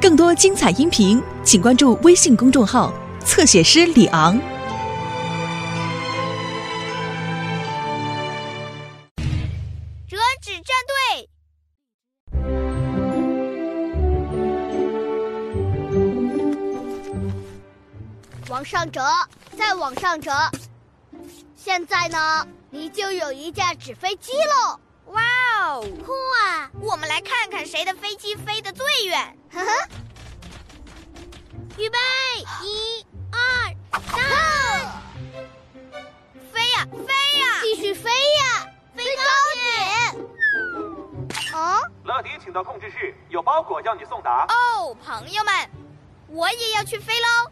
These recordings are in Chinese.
更多精彩音频，请关注微信公众号“侧写师李昂”。折纸战队，往上折，再往上折。现在呢，你就有一架纸飞机喽！哇哦，酷啊！我们来看看谁的飞机飞得最远。呵呵，预备，一、二、三，飞呀飞呀，继续飞呀，飞高点！啊，乐迪，请到控制室，有包裹要你送达。哦，朋友们，我也要去飞喽！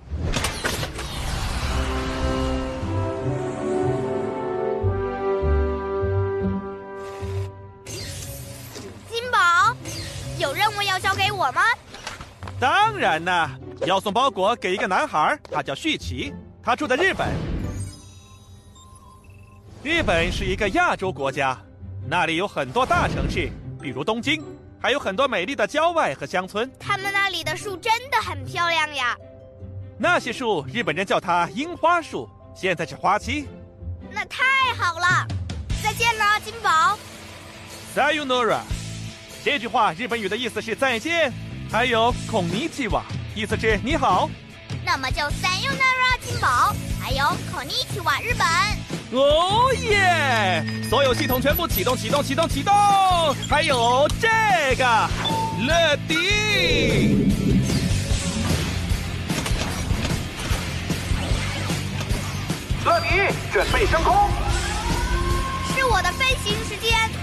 我吗？当然呢，要送包裹给一个男孩，他叫旭奇，他住在日本。日本是一个亚洲国家，那里有很多大城市，比如东京，还有很多美丽的郊外和乡村。他们那里的树真的很漂亮呀。那些树，日本人叫它樱花树，现在是花期。那太好了，再见了，金宝。Sayonara，这句话日本语的意思是再见，还有 Konnichiwa，意思是你好。那么就 Sayonara 金宝，还有 Konnichiwa 日本。哦耶！所有系统全部启动，启动，启动，启动！还有这个乐迪，乐迪准备升空。是我的飞行时间。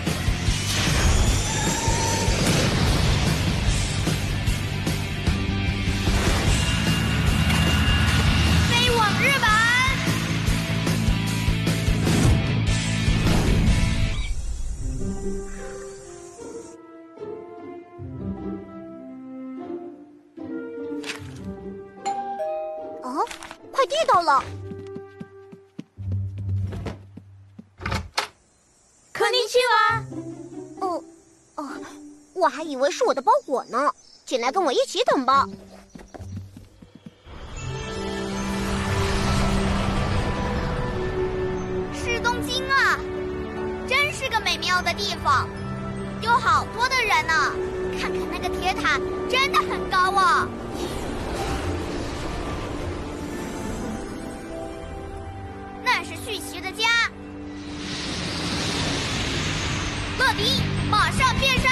快递到了。こんにちは。哦，哦，我还以为是我的包裹呢。进来跟我一起等吧。是东京啊，真是个美妙的地方，有好多的人呢、看看那个铁塔，真的很高啊。 那是旭奇的家。乐迪，马上变身！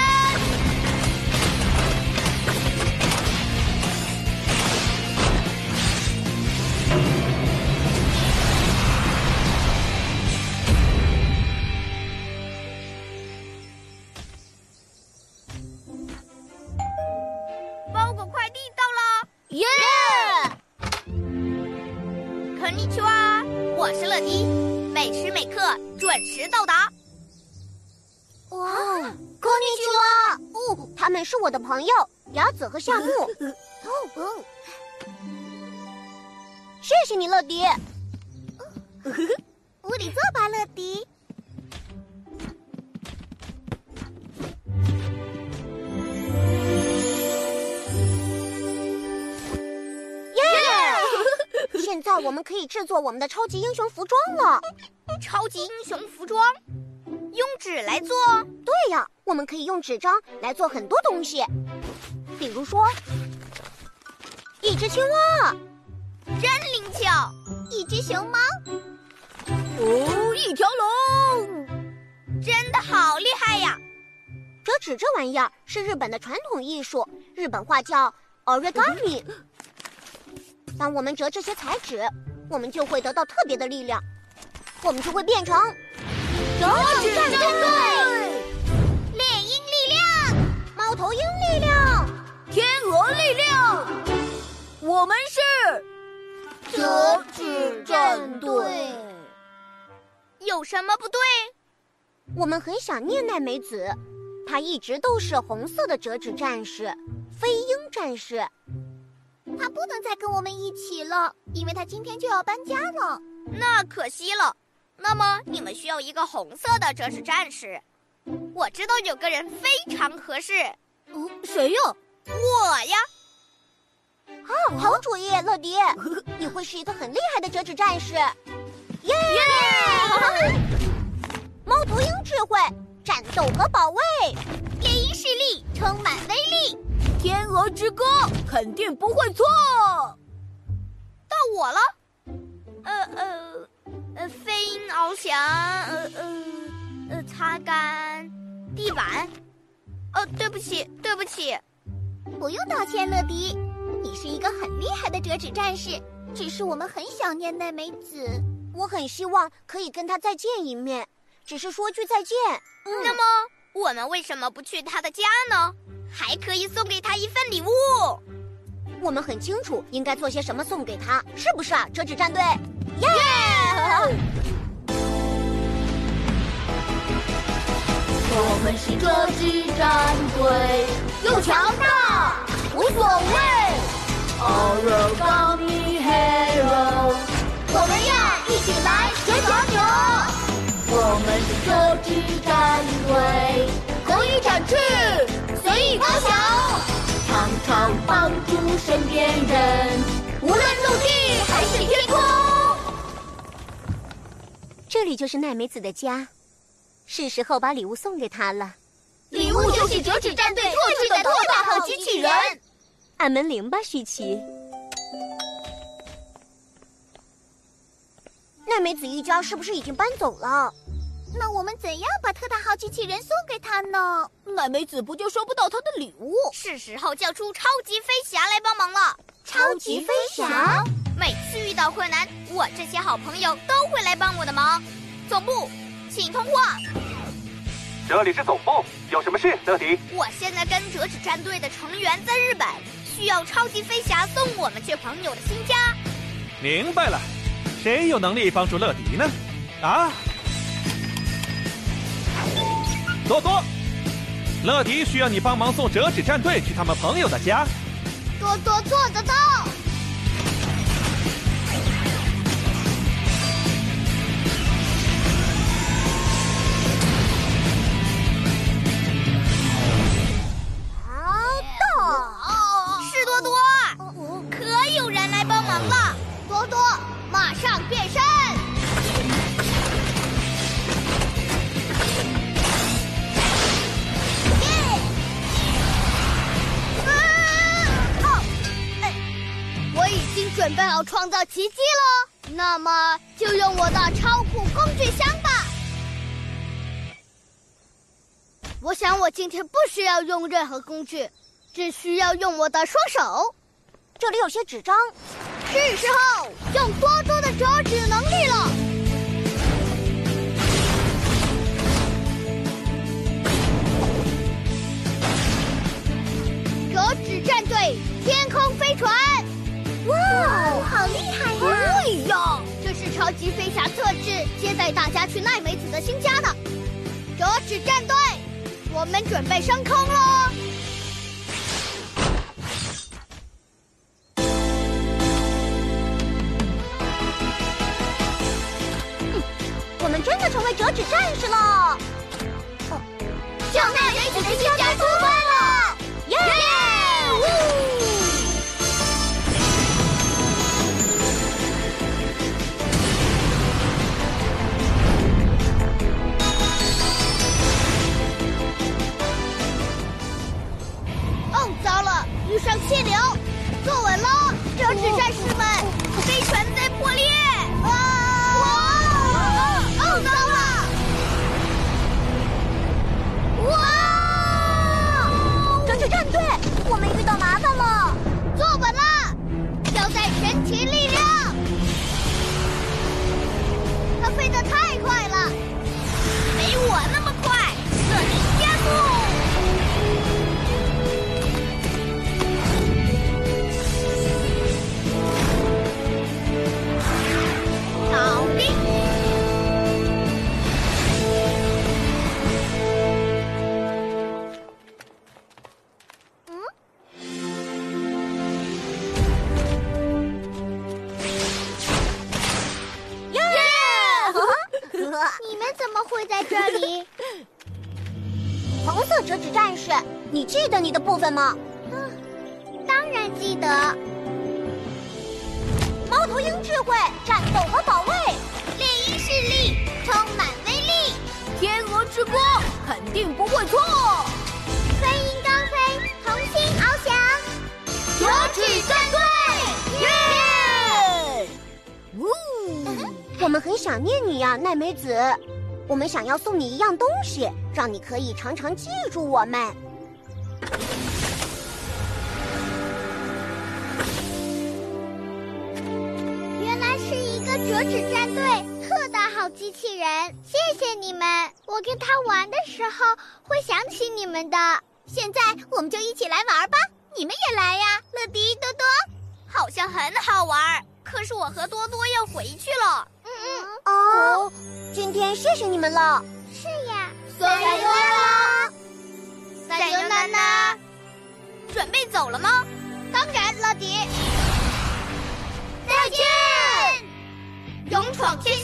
包裹快递到了。耶！肯尼奇哇，我是乐迪，每时每刻准时到达。哇，こんにちは。哦，他们是我的朋友雅子和夏木。哦哦，谢谢你，乐迪。屋里坐吧，乐迪。 我们可以制作我们的超级英雄服装了。超级英雄服装，用纸来做。对呀，我们可以用纸张来做很多东西，比如说一只青蛙，真灵巧，一只熊猫，哦，一条龙，真的好厉害呀！折纸这玩意儿是日本的传统艺术，日本话叫 origami。当我们折这些彩纸，我们就会得到特别的力量，我们就会变成折纸战队、猎鹰力量，猫头鹰力量、天鹅力量，我们是折纸战队。有什么不对？我们很想念奈美子，她一直都是红色的折纸战士，飞鹰战士。她不能再跟我们一起了，因为他今天就要搬家了。那可惜了。那么你们需要一个红色的折纸战士。我知道有个人非常合适，嗯，谁呀？我呀！啊，好主意，乐迪，你会是一个很厉害的折纸战士。耶！猫头鹰智慧，战斗和保卫，猎鹰视力，充满威力。天鹅之歌，肯定不会错。到我了。呃呃呃，飞鹰翱翔，呃呃呃，擦干地板。哦，对不起，对不起。不用道歉，乐迪，你是一个很厉害的折纸战士。只是我们很想念奈美子，我很希望可以跟她再见一面，只是说句再见。那么，我们为什么不去她的家呢？还可以送给他一份礼物。我们很清楚应该做些什么送给他，是不是啊，折纸战队？耶！我们是折纸战队，又强大无所谓。身边人，无论陆地还是天空。这里就是奈美子的家，是时候把礼物送给她了。礼物就是折纸战队特制的特大号机器人。按门铃吧，许琪。奈美子一家是不是已经搬走了？那我们怎样把特大号机器人送给他呢？奈美子不就收不到他的礼物？是时候叫出超级飞侠来帮忙了。超级飞侠，每次遇到困难，我这些好朋友都会来帮我的忙。总部，请通话。这里是总部，有什么事，乐迪？我现在跟折纸战队的成员在日本。需要超级飞侠送我们去朋友的新家。明白了，谁有能力帮助乐迪呢？啊，多多，乐迪需要你帮忙送折纸战队去他们朋友的家。多多做得到。准备好创造奇迹了，那么就用我的超酷工具箱吧。我想我今天不需要用任何工具，只需要用我的双手。这里有些纸张，是时候用多多的折纸能力了。制接待大家去奈美子的新家的折纸战队，我们准备升空喽！我们真的成为折纸战士了！哦向奈美子的新家麻烦了，坐稳了，交代神奇力量！它飞得太快了，折纸战士，你记得你的部分吗？嗯当然记得。猫头鹰智慧，战斗和保卫。猎鹰势力，充满威力。天鹅之歌，肯定不会错。飞鹰高飞，同心翱翔。折纸战队，耶！呜，我们很想念你呀，奈美子。我们想要送你一样东西，让你可以常常记住我们。原来是一个折纸战队，特大号机器人，谢谢你们！我跟他玩的时候会想起你们的。现在我们就一起来玩吧，你们也来呀，乐迪、多多，好像很好玩。可是我和多多要回去了。嗯嗯哦，今天谢谢你们了。是呀，加油啦！加油娜娜，准备走了吗？当然，乐迪。再见，勇闯天。